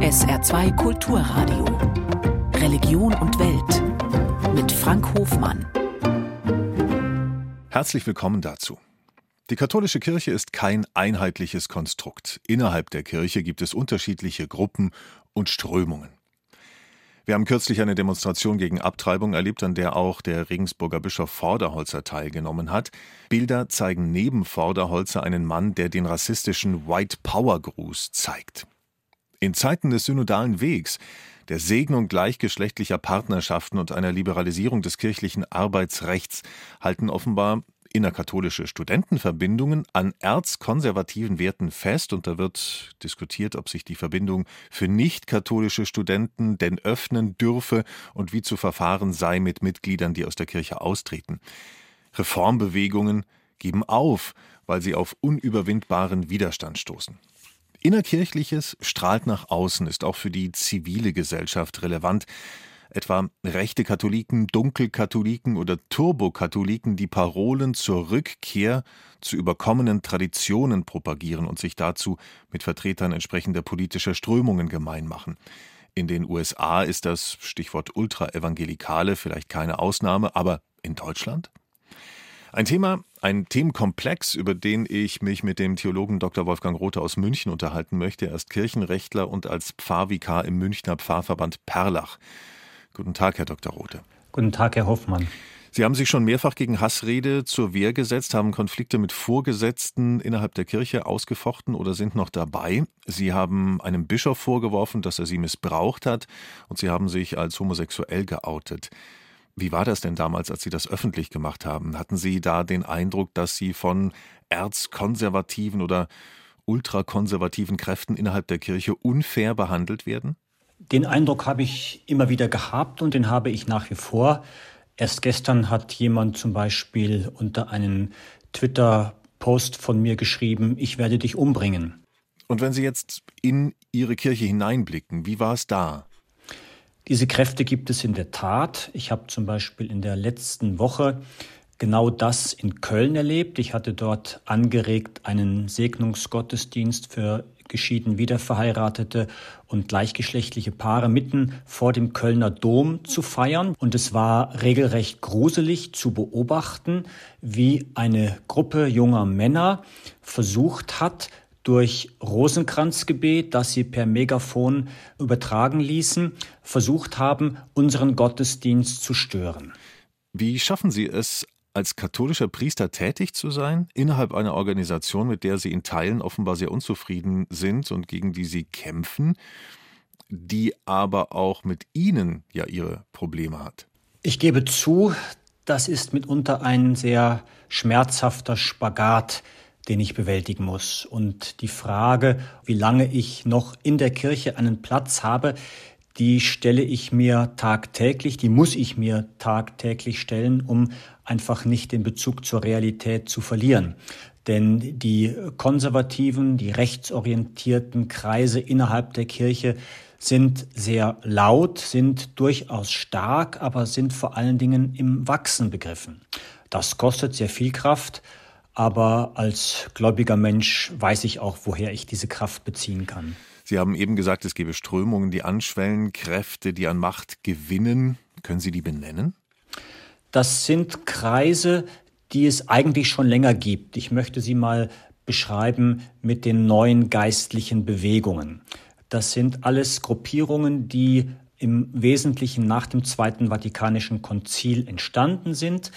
SR2 Kulturradio. Religion und Welt. Mit Frank Hofmann. Herzlich willkommen dazu. Die katholische Kirche ist kein einheitliches Konstrukt. Innerhalb der Kirche gibt es unterschiedliche Gruppen und Strömungen. Wir haben kürzlich eine Demonstration gegen Abtreibung erlebt, an der auch der Regensburger Bischof Vorderholzer teilgenommen hat. Bilder zeigen neben Vorderholzer einen Mann, der den rassistischen White Power Gruß zeigt. In Zeiten des synodalen Wegs, der Segnung gleichgeschlechtlicher Partnerschaften und einer Liberalisierung des kirchlichen Arbeitsrechts halten offenbar innerkatholische Studentenverbindungen an erzkonservativen Werten fest und da wird diskutiert, ob sich die Verbindung für nicht-katholische Studenten denn öffnen dürfe und wie zu verfahren sei mit Mitgliedern, die aus der Kirche austreten. Reformbewegungen geben auf, weil sie auf unüberwindbaren Widerstand stoßen. Innerkirchliches strahlt nach außen, ist auch für die zivile Gesellschaft relevant etwa rechte Katholiken, Dunkelkatholiken oder Turbokatholiken, die Parolen zur Rückkehr zu überkommenen Traditionen propagieren und sich dazu mit Vertretern entsprechender politischer Strömungen gemein machen. In den USA ist das Stichwort Ultraevangelikale vielleicht keine Ausnahme, aber in Deutschland? Ein Thema, ein Themenkomplex, über den ich mich mit dem Theologen Dr. Wolfgang Rothe aus München unterhalten möchte. Er ist Kirchenrechtler und als Pfarrvikar im Münchner Pfarrverband Perlach. Guten Tag, Herr Dr. Rothe. Guten Tag, Herr Hoffmann. Sie haben sich schon mehrfach gegen Hassrede zur Wehr gesetzt, haben Konflikte mit Vorgesetzten innerhalb der Kirche ausgefochten oder sind noch dabei. Sie haben einem Bischof vorgeworfen, dass er sie missbraucht hat und Sie haben sich als homosexuell geoutet. Wie war das denn damals, als Sie das öffentlich gemacht haben? Hatten Sie da den Eindruck, dass Sie von erzkonservativen oder ultrakonservativen Kräften innerhalb der Kirche unfair behandelt werden? Den Eindruck habe ich immer wieder gehabt und den habe ich nach wie vor. Erst gestern hat jemand zum Beispiel unter einen Twitter-Post von mir geschrieben, ich werde dich umbringen. Und wenn Sie jetzt in Ihre Kirche hineinblicken, wie war es da? Diese Kräfte gibt es in der Tat. Ich habe zum Beispiel in der letzten Woche genau das in Köln erlebt. Ich hatte dort angeregt einen Segnungsgottesdienst für geschieden wiederverheiratete und gleichgeschlechtliche Paare mitten vor dem Kölner Dom zu feiern. Und es war regelrecht gruselig zu beobachten, wie eine Gruppe junger Männer versucht hat, durch Rosenkranzgebet, das sie per Megafon übertragen ließen, versucht haben, unseren Gottesdienst zu stören. Wie schaffen Sie es, als katholischer Priester tätig zu sein, innerhalb einer Organisation, mit der Sie in Teilen offenbar sehr unzufrieden sind und gegen die Sie kämpfen, die aber auch mit Ihnen ja ihre Probleme hat. Ich gebe zu, das ist mitunter ein sehr schmerzhafter Spagat, den ich bewältigen muss. Und die Frage, wie lange ich noch in der Kirche einen Platz habe, die stelle ich mir tagtäglich, die muss ich mir tagtäglich stellen, um einfach nicht den Bezug zur Realität zu verlieren. Denn die konservativen, die rechtsorientierten Kreise innerhalb der Kirche sind sehr laut, sind durchaus stark, aber sind vor allen Dingen im Wachsen begriffen. Das kostet sehr viel Kraft, aber als gläubiger Mensch weiß ich auch, woher ich diese Kraft beziehen kann. Sie haben eben gesagt, es gebe Strömungen, die anschwellen, Kräfte, die an Macht gewinnen. Können Sie die benennen? Das sind Kreise, die es eigentlich schon länger gibt. Ich möchte sie mal beschreiben mit den neuen geistlichen Bewegungen. Das sind alles Gruppierungen, die im Wesentlichen nach dem Zweiten Vatikanischen Konzil entstanden sind.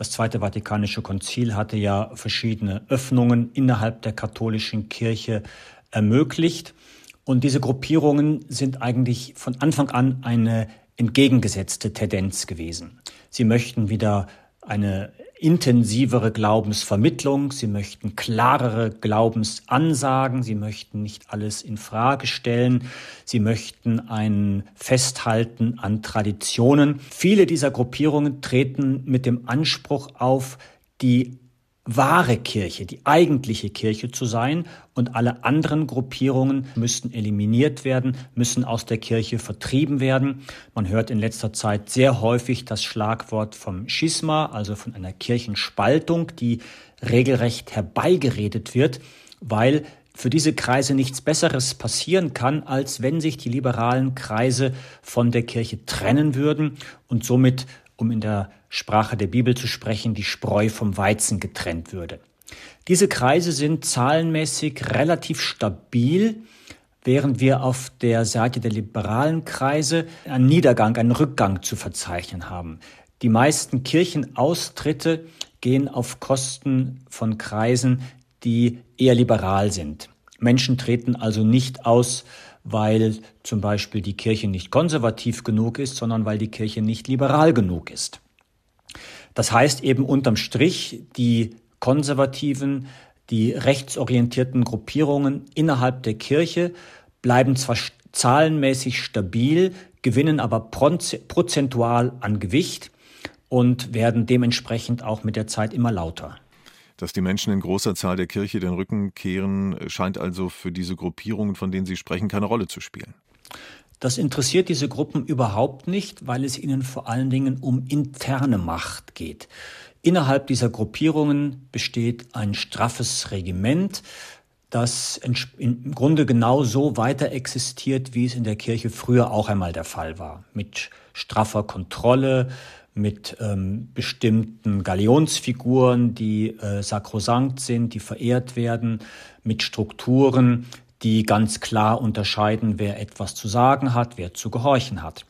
Das Zweite Vatikanische Konzil hatte ja verschiedene Öffnungen innerhalb der katholischen Kirche ermöglicht. Und diese Gruppierungen sind eigentlich von Anfang an eine entgegengesetzte Tendenz gewesen. Sie möchten wieder eine intensivere Glaubensvermittlung, sie möchten klarere Glaubensansagen, sie möchten nicht alles in Frage stellen, sie möchten ein Festhalten an Traditionen. Viele dieser Gruppierungen treten mit dem Anspruch auf, die wahre Kirche, die eigentliche Kirche zu sein und alle anderen Gruppierungen müssten eliminiert werden, müssen aus der Kirche vertrieben werden. Man hört in letzter Zeit sehr häufig das Schlagwort vom Schisma, also von einer Kirchenspaltung, die regelrecht herbeigeredet wird, weil für diese Kreise nichts Besseres passieren kann, als wenn sich die liberalen Kreise von der Kirche trennen würden und somit, um in der Sprache der Bibel zu sprechen, die Spreu vom Weizen getrennt würde. Diese Kreise sind zahlenmäßig relativ stabil, während wir auf der Seite der liberalen Kreise einen Niedergang, einen Rückgang zu verzeichnen haben. Die meisten Kirchenaustritte gehen auf Kosten von Kreisen, die eher liberal sind. Menschen treten also nicht aus, weil zum Beispiel die Kirche nicht konservativ genug ist, sondern weil die Kirche nicht liberal genug ist. Das heißt eben unterm Strich, die konservativen, die rechtsorientierten Gruppierungen innerhalb der Kirche bleiben zwar zahlenmäßig stabil, gewinnen aber prozentual an Gewicht und werden dementsprechend auch mit der Zeit immer lauter. Dass die Menschen in großer Zahl der Kirche den Rücken kehren, scheint also für diese Gruppierungen, von denen Sie sprechen, keine Rolle zu spielen. Das interessiert diese Gruppen überhaupt nicht, weil es ihnen vor allen Dingen um interne Macht geht. Innerhalb dieser Gruppierungen besteht ein straffes Regiment, das im Grunde genau so weiter existiert, wie es in der Kirche früher auch einmal der Fall war. Mit straffer Kontrolle, mit ähm, bestimmten Galionsfiguren, die äh, sakrosankt sind, die verehrt werden, mit Strukturen, die ganz klar unterscheiden, wer etwas zu sagen hat, wer zu gehorchen hat.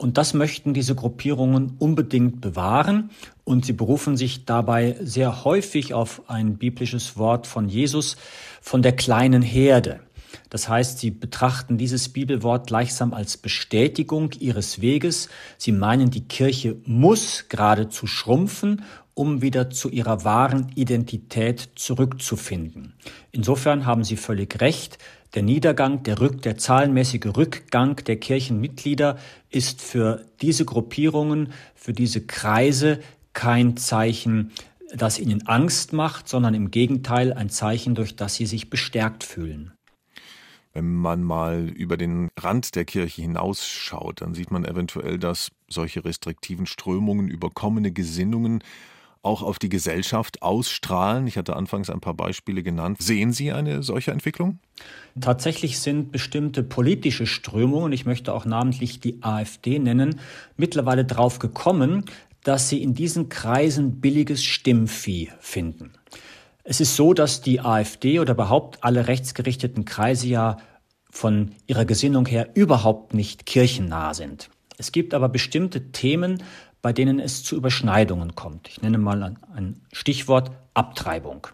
Und das möchten diese Gruppierungen unbedingt bewahren. Und sie berufen sich dabei sehr häufig auf ein biblisches Wort von Jesus von der kleinen Herde. Das heißt, sie betrachten dieses Bibelwort gleichsam als Bestätigung ihres Weges. Sie meinen, die Kirche muss geradezu schrumpfen, um wieder zu ihrer wahren Identität zurückzufinden. Insofern haben Sie völlig recht. Der Niedergang, der, Rück, der zahlenmäßige Rückgang der Kirchenmitglieder ist für diese Gruppierungen, für diese Kreise kein Zeichen das ihnen Angst macht, sondern im Gegenteil ein Zeichen, durch das sie sich bestärkt fühlen. Wenn man mal über den Rand der Kirche hinausschaut, dann sieht man eventuell, dass solche restriktiven Strömungen, überkommene Gesinnungen auch auf die Gesellschaft ausstrahlen. Ich hatte anfangs ein paar Beispiele genannt. Sehen Sie eine solche Entwicklung? Tatsächlich sind bestimmte politische Strömungen, ich möchte auch namentlich die AfD nennen, mittlerweile darauf gekommen, dass sie in diesen Kreisen billiges Stimmvieh finden. Es ist so, dass die AfD oder überhaupt alle rechtsgerichteten Kreise ja von ihrer Gesinnung her überhaupt nicht kirchennah sind. Es gibt aber bestimmte Themen, bei denen es zu Überschneidungen kommt. Ich nenne mal ein Stichwort Abtreibung.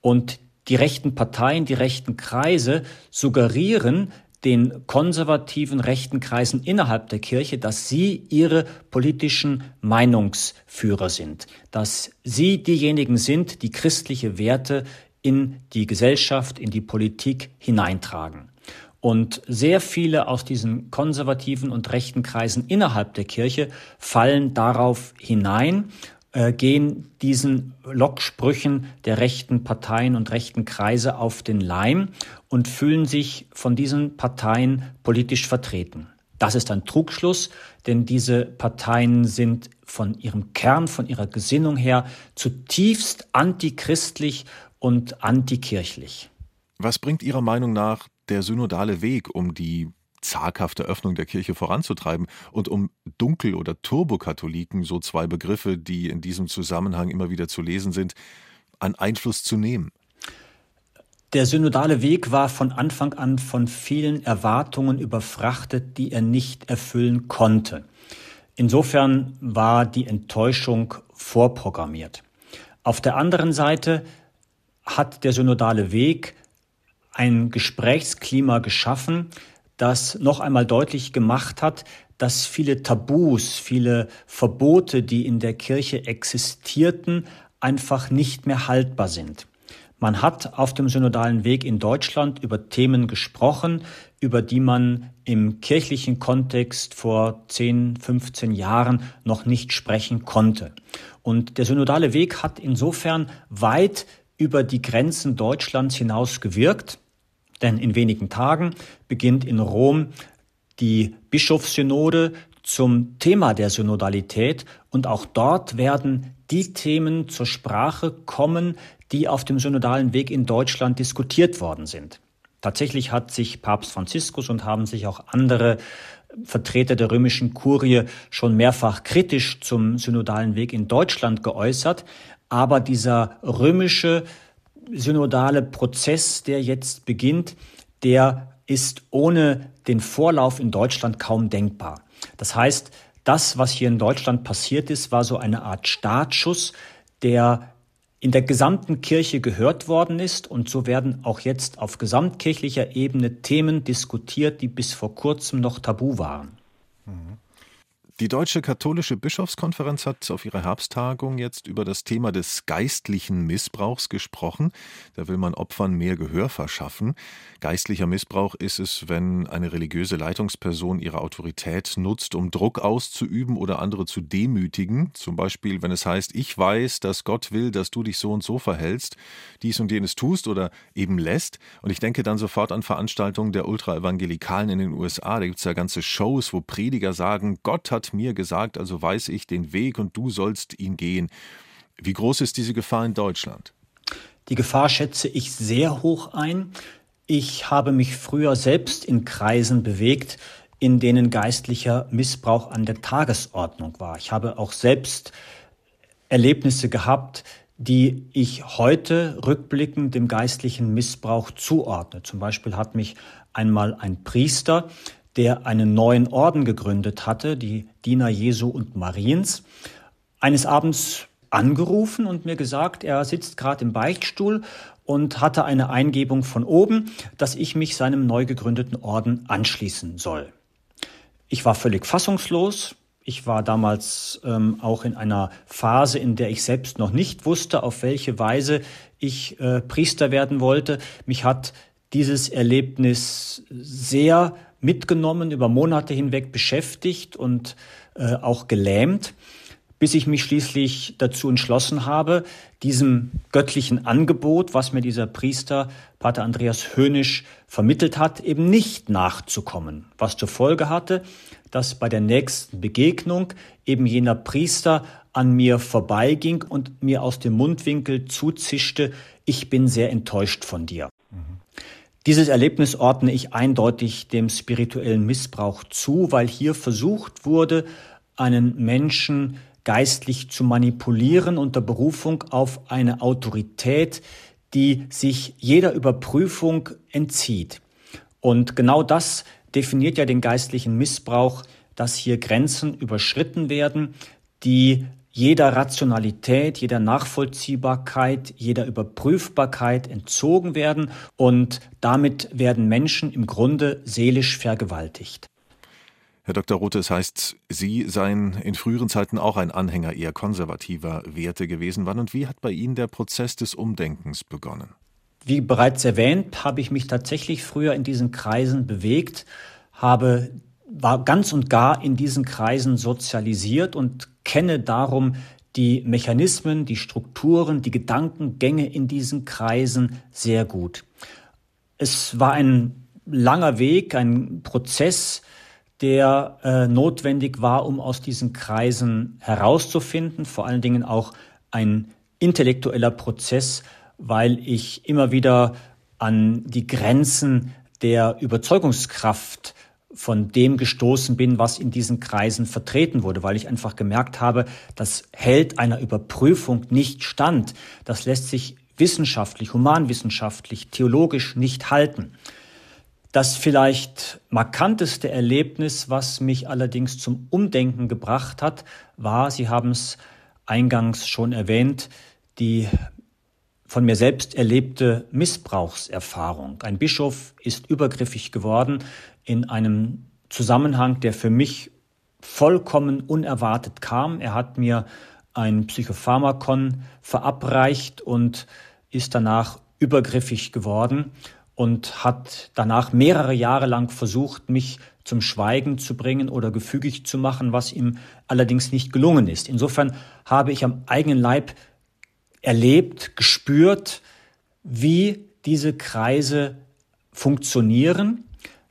Und die rechten Parteien, die rechten Kreise suggerieren, den konservativen rechten Kreisen innerhalb der Kirche, dass sie ihre politischen Meinungsführer sind, dass sie diejenigen sind, die christliche Werte in die Gesellschaft, in die Politik hineintragen. Und sehr viele aus diesen konservativen und rechten Kreisen innerhalb der Kirche fallen darauf hinein äh, gehen diesen Locksprüchen der rechten Parteien und rechten Kreise auf den Leim und fühlen sich von diesen Parteien politisch vertreten. Das ist ein Trugschluss, denn diese Parteien sind von ihrem Kern, von ihrer Gesinnung her zutiefst antichristlich und antikirchlich. Was bringt Ihrer Meinung nach der synodale Weg, um die zaghafte Öffnung der Kirche voranzutreiben und um Dunkel- oder Turbokatholiken, so zwei Begriffe, die in diesem Zusammenhang immer wieder zu lesen sind, an Einfluss zu nehmen? Der synodale Weg war von Anfang an von vielen Erwartungen überfrachtet, die er nicht erfüllen konnte. Insofern war die Enttäuschung vorprogrammiert. Auf der anderen Seite hat der synodale Weg ein Gesprächsklima geschaffen, das noch einmal deutlich gemacht hat, dass viele Tabus, viele Verbote, die in der Kirche existierten, einfach nicht mehr haltbar sind. Man hat auf dem synodalen Weg in Deutschland über Themen gesprochen, über die man im kirchlichen Kontext vor 10, 15 Jahren noch nicht sprechen konnte. Und der synodale Weg hat insofern weit über die Grenzen Deutschlands hinaus gewirkt. Denn in wenigen Tagen beginnt in Rom die Bischofssynode zum Thema der Synodalität und auch dort werden die Themen zur Sprache kommen, die auf dem synodalen Weg in Deutschland diskutiert worden sind. Tatsächlich hat sich Papst Franziskus und haben sich auch andere Vertreter der römischen Kurie schon mehrfach kritisch zum synodalen Weg in Deutschland geäußert. Aber dieser römische synodale Prozess, der jetzt beginnt, der ist ohne den Vorlauf in Deutschland kaum denkbar. Das heißt, das, was hier in Deutschland passiert ist, war so eine Art Startschuss, der in der gesamten Kirche gehört worden ist. Und so werden auch jetzt auf gesamtkirchlicher Ebene Themen diskutiert, die bis vor kurzem noch tabu waren. Mhm. Die Deutsche Katholische Bischofskonferenz hat auf ihrer Herbsttagung jetzt über das Thema des geistlichen Missbrauchs gesprochen. Da will man Opfern mehr Gehör verschaffen. Geistlicher Missbrauch ist es, wenn eine religiöse Leitungsperson ihre Autorität nutzt, um Druck auszuüben oder andere zu demütigen. Zum Beispiel, wenn es heißt, ich weiß, dass Gott will, dass du dich so und so verhältst, dies und jenes tust oder eben lässt. Und ich denke dann sofort an Veranstaltungen der Ultraevangelikalen in den USA. Da gibt es ja ganze Shows, wo Prediger sagen, Gott hat mir gesagt, also weiß ich den Weg und du sollst ihn gehen. Wie groß ist diese Gefahr in Deutschland? Die Gefahr schätze ich sehr hoch ein. Ich habe mich früher selbst in Kreisen bewegt, in denen geistlicher Missbrauch an der Tagesordnung war. Ich habe auch selbst Erlebnisse gehabt, die ich heute rückblickend dem geistlichen Missbrauch zuordne. Zum Beispiel hat mich einmal ein Priester der einen neuen Orden gegründet hatte, die Diener Jesu und Mariens, eines Abends angerufen und mir gesagt, er sitzt gerade im Beichtstuhl und hatte eine Eingebung von oben, dass ich mich seinem neu gegründeten Orden anschließen soll. Ich war völlig fassungslos. Ich war damals ähm, auch in einer Phase, in der ich selbst noch nicht wusste, auf welche Weise ich äh, Priester werden wollte. Mich hat dieses Erlebnis sehr mitgenommen, über Monate hinweg beschäftigt und äh, auch gelähmt, bis ich mich schließlich dazu entschlossen habe, diesem göttlichen Angebot, was mir dieser Priester, Pater Andreas Hönisch, vermittelt hat, eben nicht nachzukommen, was zur Folge hatte, dass bei der nächsten Begegnung eben jener Priester an mir vorbeiging und mir aus dem Mundwinkel zuzischte, ich bin sehr enttäuscht von dir. Dieses Erlebnis ordne ich eindeutig dem spirituellen Missbrauch zu, weil hier versucht wurde, einen Menschen geistlich zu manipulieren unter Berufung auf eine Autorität, die sich jeder Überprüfung entzieht. Und genau das definiert ja den geistlichen Missbrauch, dass hier Grenzen überschritten werden, die jeder Rationalität, jeder Nachvollziehbarkeit, jeder Überprüfbarkeit entzogen werden und damit werden Menschen im Grunde seelisch vergewaltigt. Herr Dr. Rothe, es heißt, Sie seien in früheren Zeiten auch ein Anhänger eher konservativer Werte gewesen. Wann und wie hat bei Ihnen der Prozess des Umdenkens begonnen? Wie bereits erwähnt, habe ich mich tatsächlich früher in diesen Kreisen bewegt, habe war ganz und gar in diesen Kreisen sozialisiert und kenne darum die Mechanismen, die Strukturen, die Gedankengänge in diesen Kreisen sehr gut. Es war ein langer Weg, ein Prozess, der äh, notwendig war, um aus diesen Kreisen herauszufinden, vor allen Dingen auch ein intellektueller Prozess, weil ich immer wieder an die Grenzen der Überzeugungskraft von dem gestoßen bin, was in diesen Kreisen vertreten wurde, weil ich einfach gemerkt habe, das hält einer Überprüfung nicht stand. Das lässt sich wissenschaftlich, humanwissenschaftlich, theologisch nicht halten. Das vielleicht markanteste Erlebnis, was mich allerdings zum Umdenken gebracht hat, war, Sie haben es eingangs schon erwähnt, die von mir selbst erlebte Missbrauchserfahrung. Ein Bischof ist übergriffig geworden in einem Zusammenhang, der für mich vollkommen unerwartet kam. Er hat mir ein Psychopharmakon verabreicht und ist danach übergriffig geworden und hat danach mehrere Jahre lang versucht, mich zum Schweigen zu bringen oder gefügig zu machen, was ihm allerdings nicht gelungen ist. Insofern habe ich am eigenen Leib erlebt, gespürt, wie diese Kreise funktionieren,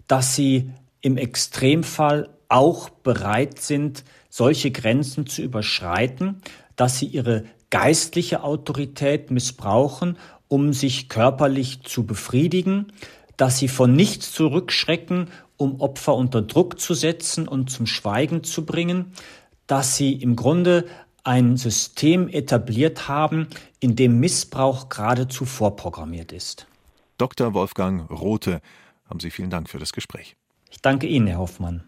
dass sie im Extremfall auch bereit sind, solche Grenzen zu überschreiten, dass sie ihre geistliche Autorität missbrauchen, um sich körperlich zu befriedigen, dass sie von nichts zurückschrecken, um Opfer unter Druck zu setzen und zum Schweigen zu bringen, dass sie im Grunde ein System etabliert haben, in dem Missbrauch geradezu vorprogrammiert ist. Dr. Wolfgang Rothe, haben Sie vielen Dank für das Gespräch. Ich danke Ihnen, Herr Hoffmann.